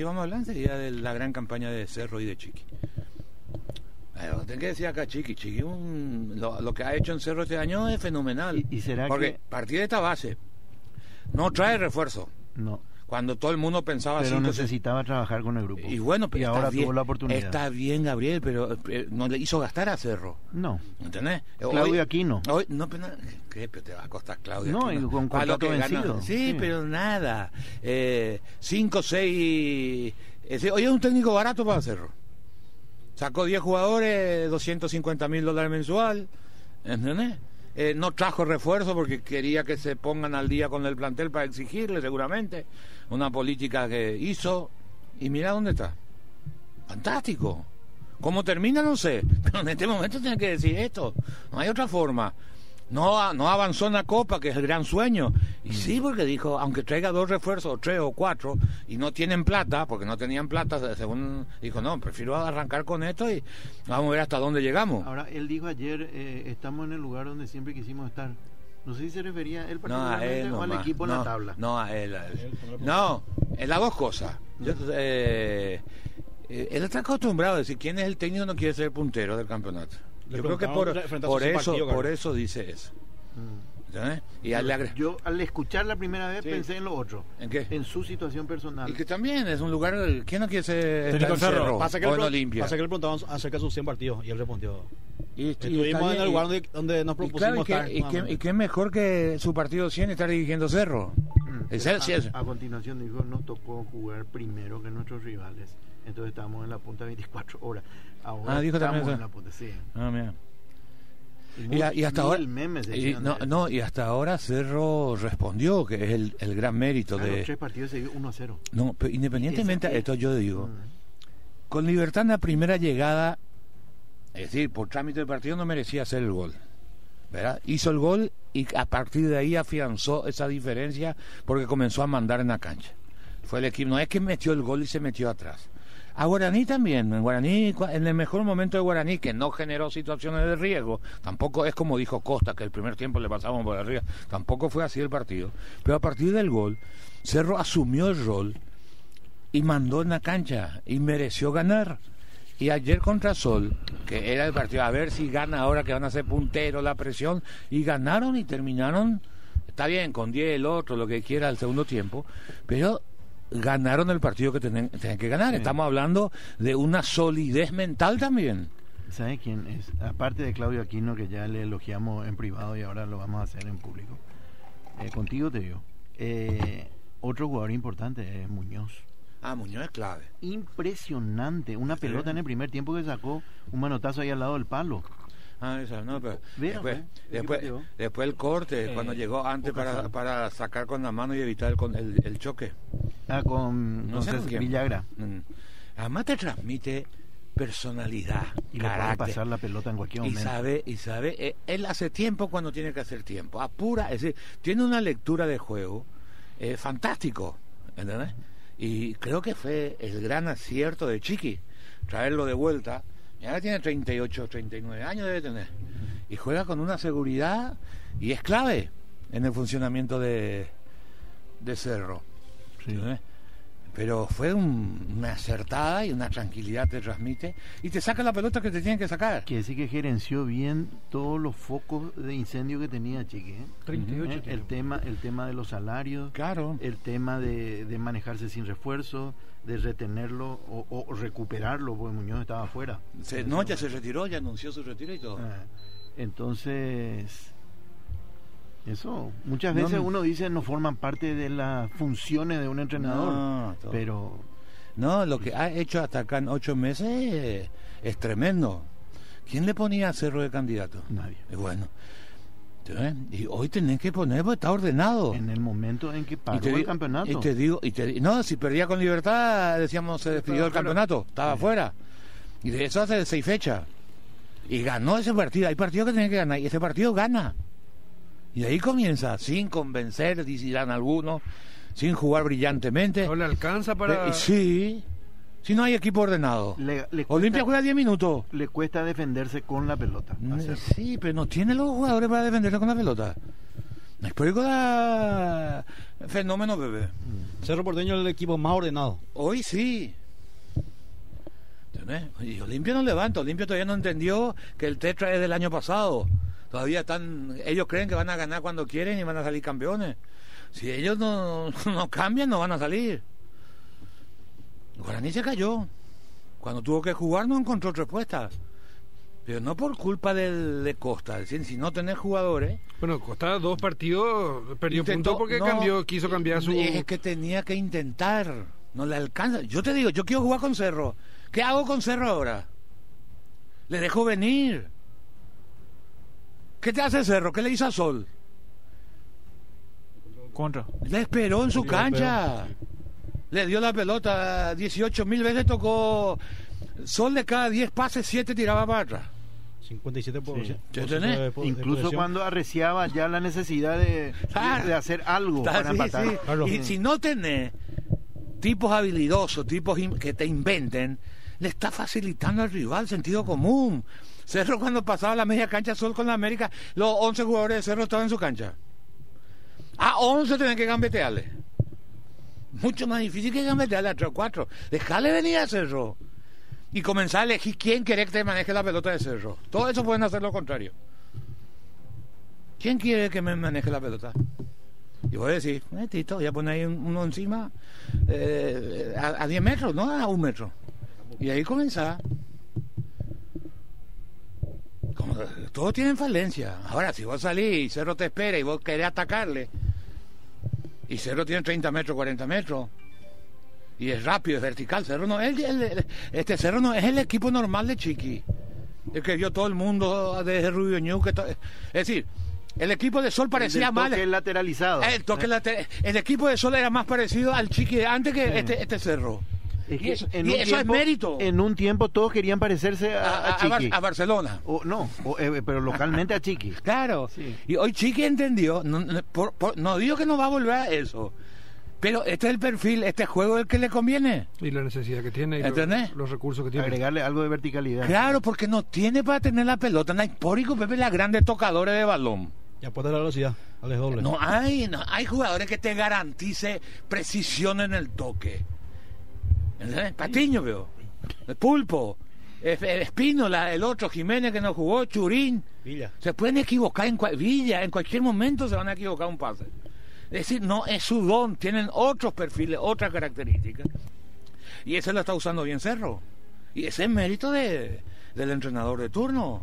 Y vamos a hablar enseguida de la gran campaña de Cerro y de Chiqui. Pero tengo que decir acá Chiqui, Chiqui un, lo, lo que ha hecho en Cerro este año es fenomenal. ¿Y, y será porque que partir de esta base no trae refuerzo. no? Cuando todo el mundo pensaba Pero así, necesitaba trabajar con el grupo. y bueno, pero Y ahora bien, tuvo la oportunidad. Está bien, Gabriel, pero eh, no le hizo gastar a Cerro. No. ¿Entendés? Claudio Hoy- Aquino. Hoy, no, pero ¿qué? Pero te va a costar Claudio. No, Aquino. y con contrato vencido. Sí, Sí. pero nada. Eh, cinco, seis. ese- Hoy es un técnico barato para Cerro. Sacó 10 jugadores, 250 mil dólares mensual. ¿Entendés? Eh, no trajo refuerzo porque quería que se pongan al día con el plantel para exigirle, seguramente. Una política que hizo. Y mira dónde está. Fantástico. ¿Cómo termina? No sé. Pero en este momento tiene que decir esto. No hay otra forma. No, a- no avanzó en la Copa, que es el gran sueño. Y sí, porque dijo, aunque traiga dos refuerzos, o tres o cuatro, y no tienen plata, porque no tenían plata, según dijo, no, prefiero arrancar con esto y vamos a ver hasta dónde llegamos. Ahora, él dijo ayer, eh, estamos en el lugar donde siempre quisimos estar. No sé si se refería a él No, a particularmente él o al equipo en no, la tabla. No, a él. a él. No, en las dos cosas. Yo, eh, eh, él está acostumbrado a decir quién es el técnico que no quiere ser puntero del campeonato. Yo creo que por, por eso, partido, por eso dice eso. Mm. ¿Entendés? Y al Yo al escuchar la primera vez Sí. pensé en lo otro, ¿En qué? en su situación personal. Y que también es un lugar. ¿Quién no quiere ser en Cerro, Cerro pasa que, o le, en Olimpia? pasa que le preguntaban acerca de sus 100 partidos y él respondió. Y, y Estuvimos está en el y- lugar donde, donde nos y propusimos claro, y qué- estar. y, nada qué, más. y qué mejor que su partido 100 estar dirigiendo Cerro. A, a continuación dijo, nos tocó jugar primero que nuestros rivales. Entonces estábamos en la punta 24 horas. Ahora Ah, dijo estamos también en la punta, sí. Ah, mira. Y, Y, a- y hasta ahora y, no, de no, y hasta ahora Cerro respondió que es el, el gran mérito Claro, de tres partidos seguidos 1 a 0. no pero independientemente de esto yo digo Mm. con Libertad en la primera llegada es decir por trámite del partido no merecía hacer el gol hizo el gol y a partir de ahí afianzó esa diferencia porque comenzó a mandar en la cancha. Fue el equipo no es que metió el gol y se metió atrás. A Guaraní también, en Guaraní, en el mejor momento de Guaraní, que no generó situaciones de riesgo, tampoco es como dijo Costa, que el primer tiempo le pasamos por arriba, tampoco fue así el partido, pero a partir del gol, Cerro asumió el rol y mandó en la cancha y mereció ganar. Y ayer contra Sol, que era el partido, a ver si gana ahora que van a ser punteros la presión, y ganaron y terminaron, está bien, con 10 el otro, lo que quiera el segundo tiempo, pero ganaron el partido que tenían, tenían que ganar. Sí. Estamos hablando de una solidez mental también. ¿Sabe quién es? Aparte de Claudio Aquino, que ya le elogiamos en privado y ahora lo vamos a hacer en público. Eh, contigo te digo. Eh, otro jugador importante es Muñoz. Ah, Muñoz es clave. Impresionante. Una Sí. pelota en el primer tiempo que sacó un manotazo ahí al lado del palo. Ah, esa, no, pero después, después, el corte, Eh, cuando llegó antes para, para sacar con la mano y evitar el, con- el, el choque. Ah, con, No con. Villagra. Mm. Además te transmite personalidad, Y le puede pasar la pelota en cualquier Y momento. sabe, y sabe, eh, él hace tiempo cuando tiene que hacer tiempo, apura, es decir, tiene una lectura de juego eh, fantástico, ¿entendés? Y creo que fue el gran acierto de Chiqui, traerlo de vuelta. Y ahora tiene 38, 39 años debe tener. Y juega con una seguridad y es clave en el funcionamiento de, de Cerro. Sí. ¿entendés? Pero fue un- una acertada y una tranquilidad te transmite y te saca la pelota que te tienen que sacar. Quiere decir que gerenció bien todos los focos de incendio que tenía Chiqui. ¿eh? 38 ¿Eh? El tema, el tema de los salarios, Claro. el tema de, de manejarse sin refuerzo, de retenerlo o, o recuperarlo, porque Muñoz estaba afuera. Se- no, ya se retiró, ya anunció su retiro y todo. Ah, Entonces, eso, muchas veces no. uno dice no forman parte de las funciones de un entrenador, No, pero No, lo que ha hecho hasta acá en ocho meses es tremendo. ¿Quién le ponía a Cerro de candidato? nadie. Y bueno, ¿eh? y hoy tenés que poner, porque está ordenado. En el momento en que paró y te, el digo- campeonato. y te digo, y te- no, si perdía con libertad, decíamos, se despidió del campeonato, estaba Sí. fuera. Y de eso hace seis fechas. Y ganó ese partido. Hay partidos que tienen que ganar, y ese partido gana. Y ahí comienza, sin convencer, dirán algunos, sin jugar brillantemente. No le alcanza para. Y sí, si no hay equipo ordenado. Le- le cuesta- Olimpia juega 10 minutos. le cuesta defenderse con la pelota. Mm. Sí, pero no tiene los jugadores para defenderse con la pelota. Histórico da fenómeno, bebé. Cerro Porteño es el equipo más ordenado. Hoy sí. ¿Entendés? Y Olimpia no levanta. Olimpia todavía no entendió que el Tetra es del año pasado. Todavía están. Ellos creen que van a ganar cuando quieren y van a salir campeones. Si ellos no, no cambian, no van a salir. Guaraní se cayó. Cuando tuvo que jugar, no encontró respuestas. Pero no por culpa del, de Costa. Es decir, si no tenés jugadores. Bueno, Costa dos partidos perdió Intentó- puntos porque no, cambió, quiso cambiar su. Es que tenía que intentar. No le alcanza. Yo te digo, yo quiero jugar con Cerro. ¿Qué hago con Cerro ahora? Le dejo venir. ¿Qué te hace Cerro? ¿Qué le hizo a Sol? Contra. Le esperó en su Le cancha. Le dio la pelota 18 mil veces, tocó. Sol de cada 10 pases, 7 tiraba para atrás. 57 por, Sí. por- ¿Tenés? de- de Incluso cuando arreciaba ya la necesidad de, Claro. de hacer algo Está para así, empatar. sí. Y si no tenés tipos habilidosos, tipos in- que te inventen, le está facilitando al rival sentido común. Cerro cuando pasaba la media cancha Sol con la América, los 11 jugadores de Cerro estaban en su cancha. A 11 tienen que gambetearle. Mucho más difícil que gambetearle a 3 o 4. Dejale venir a Cerro. Y comenzar a elegir quién quiere que te maneje la pelota de Cerro. Todo eso pueden hacer lo contrario. ¿Quién quiere que me maneje la pelota? Y voy a decir, eh, Tito, voy a ahí un- uno encima eh, a, a 10 metros, no a un metro. Y ahí comenzar. Como, todos tienen falencia. Ahora, si vos salís y Cerro te espera y vos querés atacarle, y Cerro tiene 30 metros, 40 metros, y es rápido, es vertical, Cerro no es el, el- este Cerro no es el equipo normal de Chiqui. El que vio todo el mundo desde Rubio Ñu, que to- es decir, el equipo de Sol parecía más toque lateralizado. el, toque late- el equipo de Sol era más parecido al Chiqui de antes que este, este cerro. Es y eso, en y un eso tiempo- es mérito. En un tiempo todos querían parecerse a, a, a- a a Bar- Chiqui. a Barcelona. O, no, o, eh, pero localmente a Chiqui. Claro. Sí. Y hoy Chiqui entendió, no, no, por- por- no digo que no va a volver a eso, pero este es el perfil, este juego es el que le conviene. Y la necesidad que tiene y lo- ¿Entendés? los recursos que tiene. Agregarle algo de verticalidad. Claro, porque no tiene para tener la pelota. No hay pórico, Pepe, las grandes tocadores de balón. Y apuesta la velocidad. Al doble. No hay, no hay jugadores que te garantice precisión en el toque. ¿Entendés? Patiño, veo. El Pulpo. Espínola, el otro Jiménez que no jugó, Churín. Villa. Se pueden equivocar en cual- Villa, en cualquier momento se van a equivocar un pase. Es decir, no es su don, tienen otros perfiles, otras características. Y ese lo está usando bien Cerro. Y ese es mérito de, del entrenador de turno.